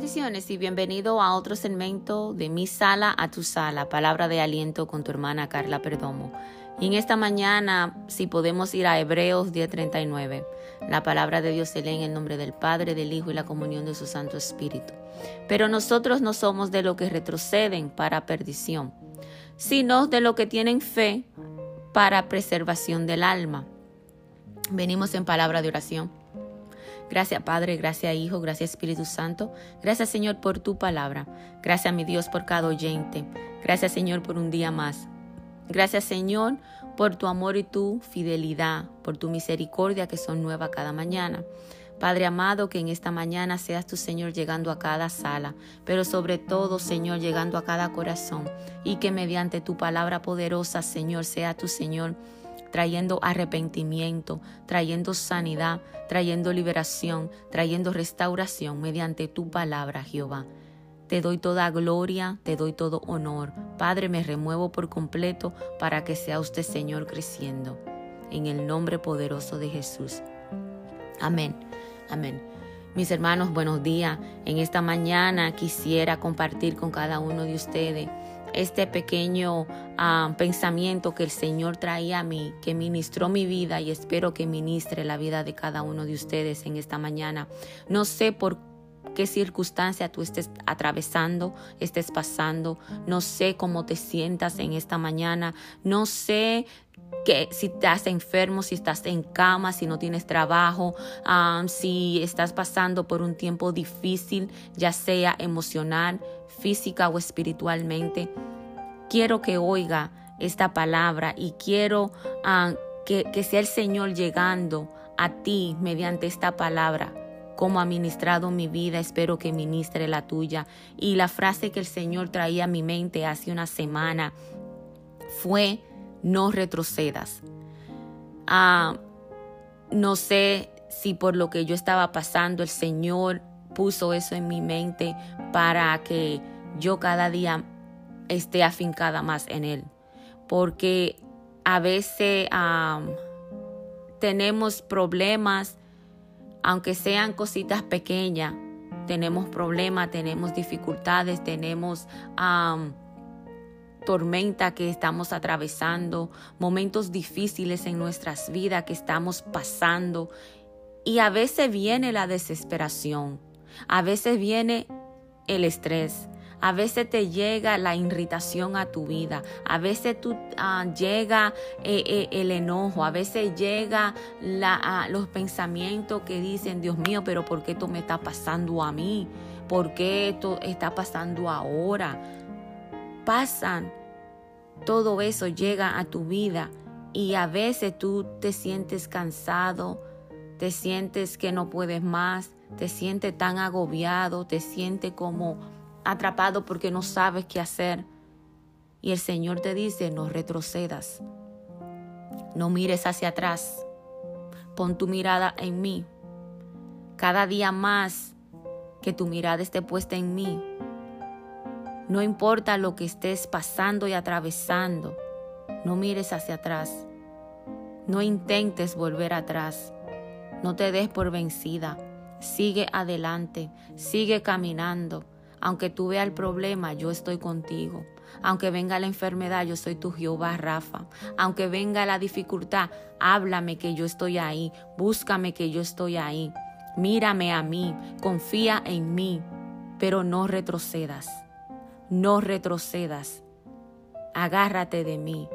Bendiciones y bienvenido a otro segmento de Mi Sala a Tu Sala, palabra de aliento con tu hermana Carla Perdomo. Y en esta mañana, si podemos ir a Hebreos 10:39, la palabra de Dios se lee en el nombre del Padre, del Hijo y la comunión de su Santo Espíritu. Pero nosotros no somos de los que retroceden para perdición, sino de los que tienen fe para preservación del alma. Venimos en palabra de oración. Gracias Padre, gracias Hijo, gracias Espíritu Santo. Gracias Señor por tu palabra. Gracias mi Dios por cada oyente. Gracias Señor por un día más. Gracias Señor por tu amor y tu fidelidad, por tu misericordia que son nuevas cada mañana. Padre amado, que en esta mañana seas tu Señor llegando a cada sala, pero sobre todo, Señor, llegando a cada corazón, y que mediante tu palabra poderosa, Señor, sea tu Señor trayendo arrepentimiento, trayendo sanidad, trayendo liberación, trayendo restauración mediante tu palabra, Jehová. Te doy toda gloria, te doy todo honor. Padre, me remuevo por completo para que sea usted, Señor, creciendo. En el nombre poderoso de Jesús. Amén. Amén. Mis hermanos, buenos días. En esta mañana quisiera compartir con cada uno de ustedes este pequeño ah, pensamiento que el Señor traía a mí, que ministró mi vida y espero que ministre la vida de cada uno de ustedes en esta mañana. No sé por qué circunstancia tú estés atravesando, estés pasando, no sé cómo te sientas en esta mañana, no sé que si estás enfermo, si estás en cama, si no tienes trabajo, si estás pasando por un tiempo difícil, ya sea emocional, física o espiritualmente, quiero que oiga esta palabra y quiero que sea el Señor llegando a ti mediante esta palabra como ha ministrado mi vida, espero que ministre la tuya. Y la frase que el Señor traía a mi mente hace una semana fue, no retrocedas. Ah, no sé si por lo que yo estaba pasando el Señor puso eso en mi mente para que yo cada día esté afincada más en Él. Porque a veces tenemos problemas, aunque sean cositas pequeñas, tenemos problemas, tenemos dificultades, tenemos tormenta que estamos atravesando, momentos difíciles en nuestras vidas que estamos pasando. Y a veces viene la desesperación, a veces viene el estrés, a veces te llega la irritación a tu vida, a veces tú, ah, llega eh, eh, el enojo, a veces llega la, los pensamientos que dicen, Dios mío, pero ¿por qué esto me está pasando a mí? ¿Por qué esto está pasando ahora? Pasan, todo eso llega a tu vida y a veces tú te sientes cansado, te sientes que no puedes más, te sientes tan agobiado, te sientes como atrapado porque no sabes qué hacer. Y el Señor te dice, no retrocedas, no mires hacia atrás, pon tu mirada en mí. Cada día más que tu mirada esté puesta en mí, no importa lo que estés pasando y atravesando, no mires hacia atrás, no intentes volver atrás, no te des por vencida, sigue adelante, sigue caminando aunque tú veas el problema, yo estoy contigo. Aunque venga la enfermedad, yo soy tu Jehová Rafa. Aunque venga la dificultad, háblame que yo estoy ahí. Búscame que yo estoy ahí. Mírame a mí, confía en mí, pero no retrocedas. No retrocedas. Agárrate de mí.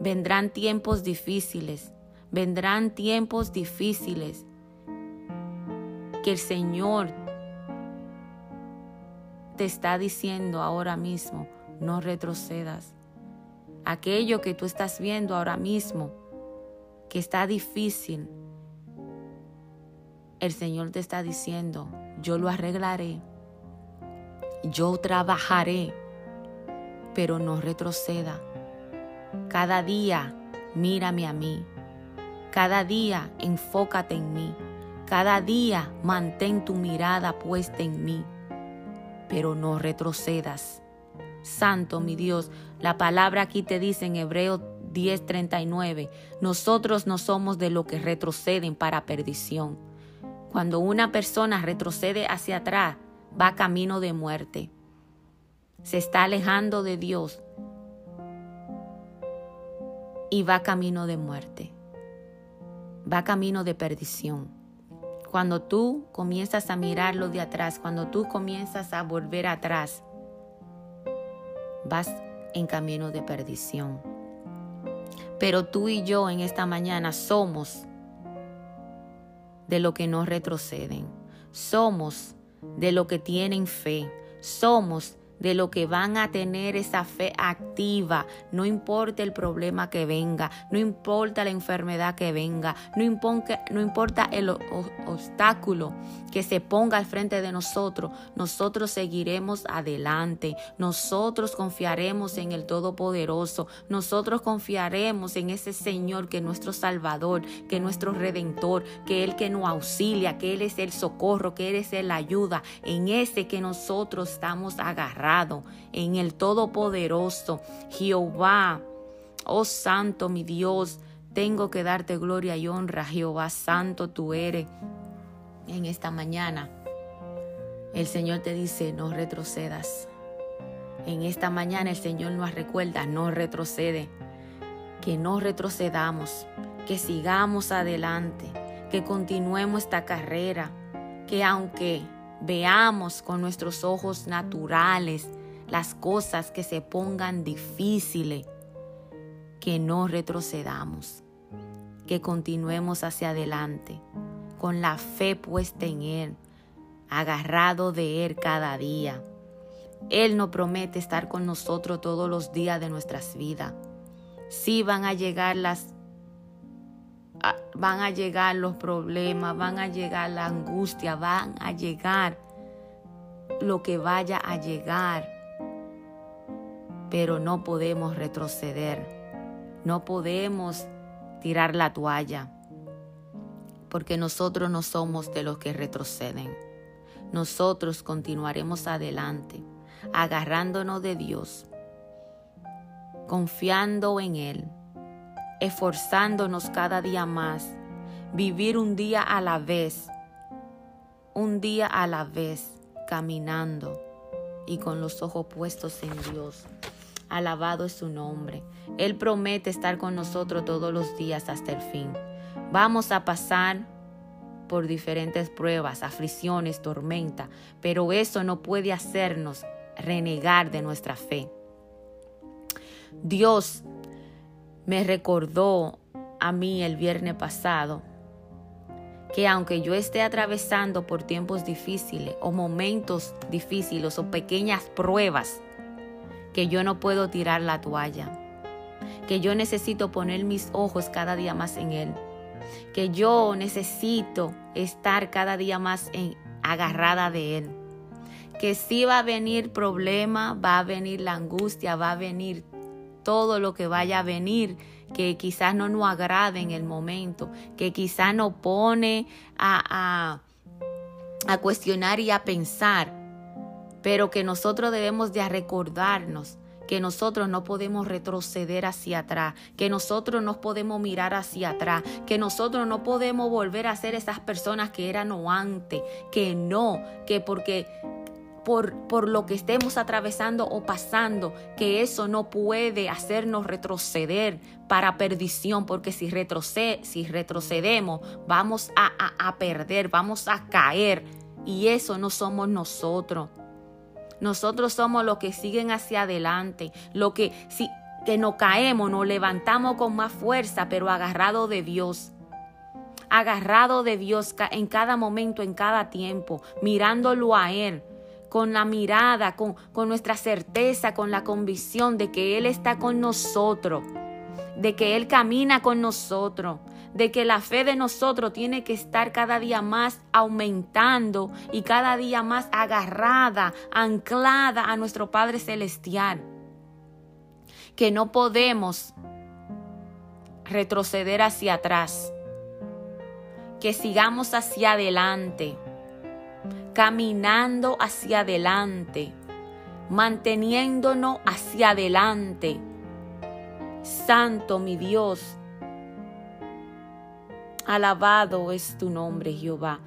Vendrán tiempos difíciles. Vendrán tiempos difíciles que el Señor te está diciendo ahora mismo, no retrocedas. Aquello que tú estás viendo ahora mismo, que está difícil, el Señor te está diciendo, yo lo arreglaré, yo trabajaré, pero no retroceda. Cada día mírame a mí, cada día enfócate en mí, cada día mantén tu mirada puesta en mí pero no retrocedas. Santo mi Dios, la palabra aquí te dice en Hebreo 10:39, nosotros no somos de los que retroceden para perdición. Cuando una persona retrocede hacia atrás, va camino de muerte. Se está alejando de Dios y va camino de muerte. Va camino de perdición. Cuando tú comienzas a mirarlo de atrás, cuando tú comienzas a volver atrás, vas en camino de perdición. Pero tú y yo en esta mañana somos de lo que no retroceden. Somos de lo que tienen fe. Somos de lo que van a tener esa fe activa, no importa el problema que venga, no importa la enfermedad que venga, no no importa el obstáculo que se ponga al frente de nosotros, nosotros seguiremos adelante, nosotros confiaremos en el Todopoderoso, nosotros confiaremos en ese Señor que es nuestro Salvador, que es nuestro Redentor, que es el que nos auxilia, que Él es el socorro, que Él es la ayuda, en ese que nosotros estamos agarrados en el Todopoderoso, Jehová. Oh Santo mi Dios, tengo que darte gloria y honra, Jehová Santo tú eres. En esta mañana, el Señor te dice, no retrocedas. En esta mañana el Señor nos recuerda, no retrocede, que no retrocedamos, que sigamos adelante, que continuemos esta carrera, que aunque veamos con nuestros ojos naturales las cosas que se pongan difíciles, que no retrocedamos, que continuemos hacia adelante, con la fe puesta en Él, agarrado de Él cada día. Él nos promete estar con nosotros todos los días de nuestras vidas. Sí van a llegar las van a llegar los problemas, van a llegar la angustia, van a llegar lo que vaya a llegar. Pero no podemos retroceder, no podemos tirar la toalla, porque nosotros no somos de los que retroceden. Nosotros continuaremos adelante, agarrándonos de Dios, confiando en Él esforzándonos cada día más, vivir un día a la vez, un día a la vez, caminando y con los ojos puestos en Dios. Alabado es su nombre. Él promete estar con nosotros todos los días hasta el fin. Vamos a pasar por diferentes pruebas, aflicciones, tormenta, pero eso no puede hacernos renegar de nuestra fe. Dios me recordó a mí el viernes pasado que aunque yo esté atravesando por tiempos difíciles o momentos difíciles o pequeñas pruebas, que yo no puedo tirar la toalla, que yo necesito poner mis ojos cada día más en Él, que yo necesito estar cada día más en, agarrada de Él, que si va a venir problema, va a venir la angustia, va a venir todo lo que vaya a venir, que quizás no nos agrade en el momento, que quizás nos pone a, a, cuestionar y a pensar, pero que nosotros debemos de recordarnos que nosotros no podemos retroceder hacia atrás, que nosotros no podemos mirar hacia atrás, que nosotros no podemos volver a ser esas personas que eran antes, que no, que porque por, lo que estemos atravesando o pasando, que eso no puede hacernos retroceder para perdición, porque si, si retrocedemos vamos a, a perder, vamos a caer, y eso no somos nosotros. Nosotros somos los que siguen hacia adelante, lo que si que no caemos, nos levantamos con más fuerza, pero agarrado de Dios. Agarrado de Dios en cada momento, en cada tiempo, mirándolo a Él, con la mirada, con, con nuestra certeza, con la convicción de que Él está con nosotros, de que Él camina con nosotros, de que la fe de nosotros tiene que estar cada día más aumentando y cada día más agarrada, anclada a nuestro Padre Celestial. Que no podemos retroceder hacia atrás, que sigamos hacia adelante caminando hacia adelante, manteniéndonos hacia adelante. Santo mi Dios, alabado es tu nombre Jehová.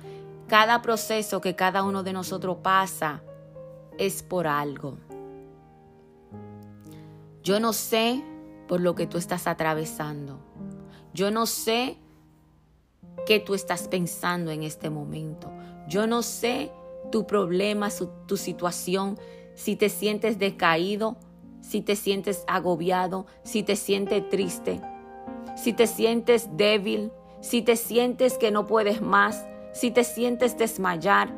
Cada proceso que cada uno de nosotros pasa es por algo. Yo no sé por lo que tú estás atravesando. Yo no sé qué tú estás pensando en este momento. Yo no sé tu problema, tu situación, si te sientes decaído, si te sientes agobiado, si te sientes triste, si te sientes débil, si te sientes que no puedes más, si te sientes desmayar.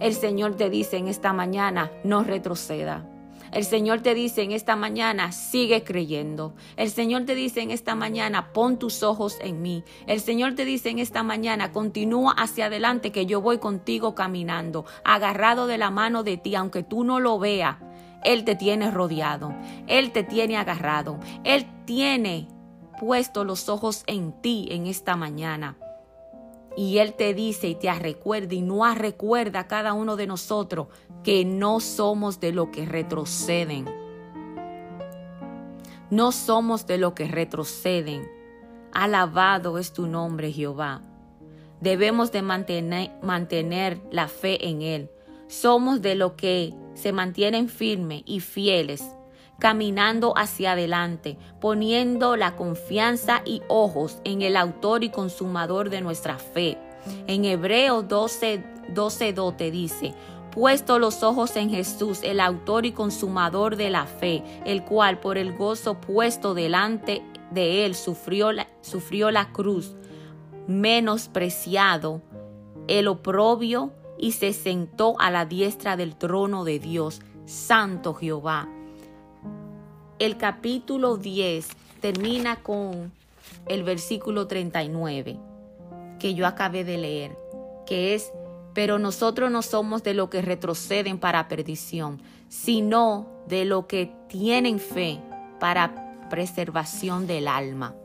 El Señor te dice en esta mañana, no retroceda. El Señor te dice en esta mañana, sigue creyendo. El Señor te dice en esta mañana, pon tus ojos en mí. El Señor te dice en esta mañana, continúa hacia adelante que yo voy contigo caminando, agarrado de la mano de ti, aunque tú no lo veas. Él te tiene rodeado, Él te tiene agarrado, Él tiene puesto los ojos en ti en esta mañana. Y Él te dice y te recuerda y no recuerda a cada uno de nosotros que no somos de lo que retroceden. No somos de lo que retroceden. Alabado es tu nombre, Jehová. Debemos de mantener, mantener la fe en Él. Somos de lo que se mantienen firmes y fieles, caminando hacia adelante, poniendo la confianza y ojos en el autor y consumador de nuestra fe. En Hebreo 12, 12 te dice, puesto los ojos en Jesús, el autor y consumador de la fe, el cual por el gozo puesto delante de él sufrió la, sufrió la cruz, menospreciado el oprobio y se sentó a la diestra del trono de Dios, Santo Jehová. El capítulo 10 termina con el versículo 39 que yo acabé de leer, que es pero nosotros no somos de lo que retroceden para perdición, sino de lo que tienen fe para preservación del alma.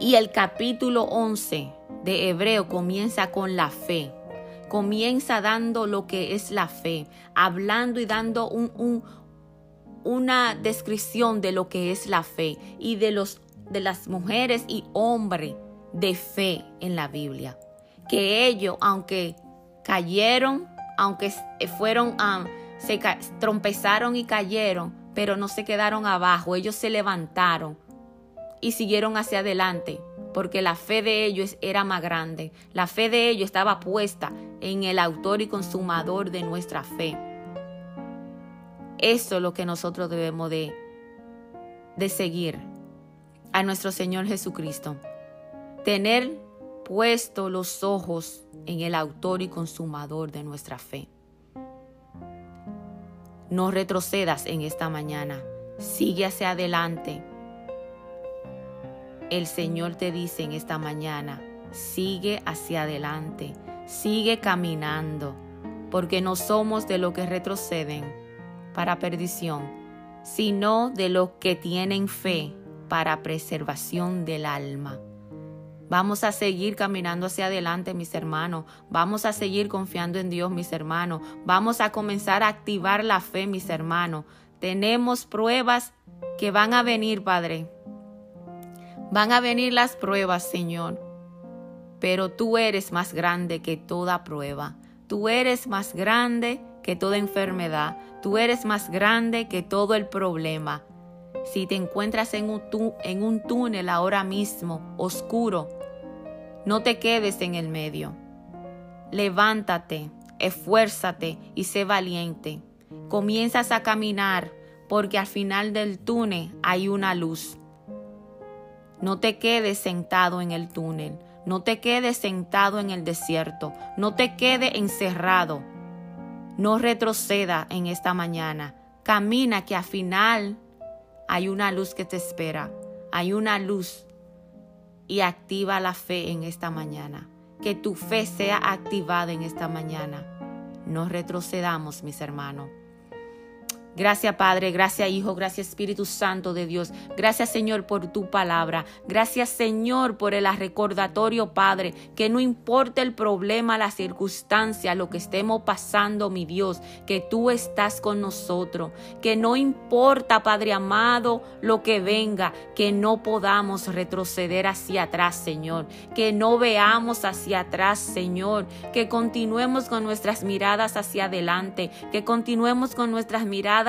Y el capítulo 11 de Hebreo comienza con la fe. Comienza dando lo que es la fe, hablando y dando un, una descripción de lo que es la fe y de, los, de las mujeres y hombres de fe en la Biblia que ellos, aunque cayeron, aunque fueron, um, se trompezaron y cayeron, pero no se quedaron abajo, ellos se levantaron y siguieron hacia adelante, porque la fe de ellos era más grande, la fe de ellos estaba puesta en el autor y consumador de nuestra fe. Eso es lo que nosotros debemos de, de seguir a nuestro Señor Jesucristo. Tener puesto los ojos en el autor y consumador de nuestra fe. No retrocedas en esta mañana, sigue hacia adelante. El Señor te dice en esta mañana, sigue hacia adelante, sigue caminando, porque no somos de los que retroceden para perdición, sino de los que tienen fe para preservación del alma. Vamos a seguir caminando hacia adelante, mis hermanos. Vamos a seguir confiando en Dios, mis hermanos. Vamos a comenzar a activar la fe, mis hermanos. Tenemos pruebas que van a venir, Padre. Van a venir las pruebas, Señor. Pero tú eres más grande que toda prueba. Tú eres más grande que toda enfermedad. Tú eres más grande que todo el problema. Si te encuentras en un, en un túnel ahora mismo, oscuro, no te quedes en el medio. Levántate, esfuérzate y sé valiente. Comienzas a caminar porque al final del túnel hay una luz. No te quedes sentado en el túnel. No te quedes sentado en el desierto. No te quedes encerrado. No retroceda en esta mañana. Camina que al final hay una luz que te espera. Hay una luz y activa la fe en esta mañana. Que tu fe sea activada en esta mañana. No retrocedamos, mis hermanos. Gracias Padre, gracias Hijo, gracias Espíritu Santo de Dios. Gracias Señor por tu palabra. Gracias Señor por el recordatorio Padre, que no importa el problema, la circunstancia, lo que estemos pasando, mi Dios, que tú estás con nosotros. Que no importa Padre amado lo que venga, que no podamos retroceder hacia atrás Señor. Que no veamos hacia atrás Señor. Que continuemos con nuestras miradas hacia adelante. Que continuemos con nuestras miradas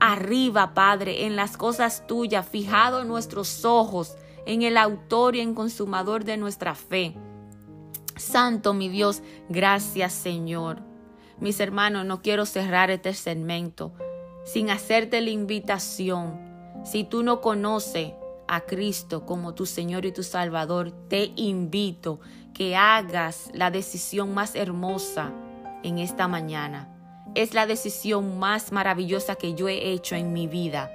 arriba, Padre, en las cosas tuyas, fijado en nuestros ojos, en el autor y en consumador de nuestra fe. Santo mi Dios, gracias Señor. Mis hermanos, no quiero cerrar este segmento sin hacerte la invitación. Si tú no conoces a Cristo como tu Señor y tu Salvador, te invito que hagas la decisión más hermosa en esta mañana es la decisión más maravillosa que yo he hecho en mi vida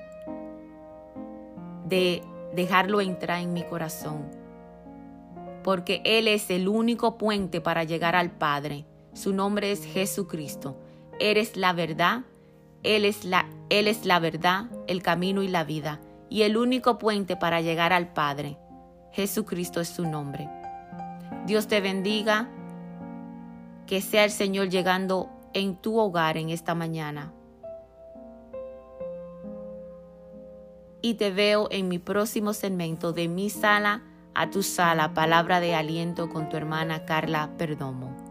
de dejarlo entrar en mi corazón. Porque Él es el único puente para llegar al Padre. Su nombre es Jesucristo. Eres la verdad. Él es la, Él es la verdad, el camino y la vida. Y el único puente para llegar al Padre. Jesucristo es su nombre. Dios te bendiga. Que sea el Señor llegando en tu hogar en esta mañana. Y te veo en mi próximo segmento de mi sala a tu sala, palabra de aliento con tu hermana Carla Perdomo.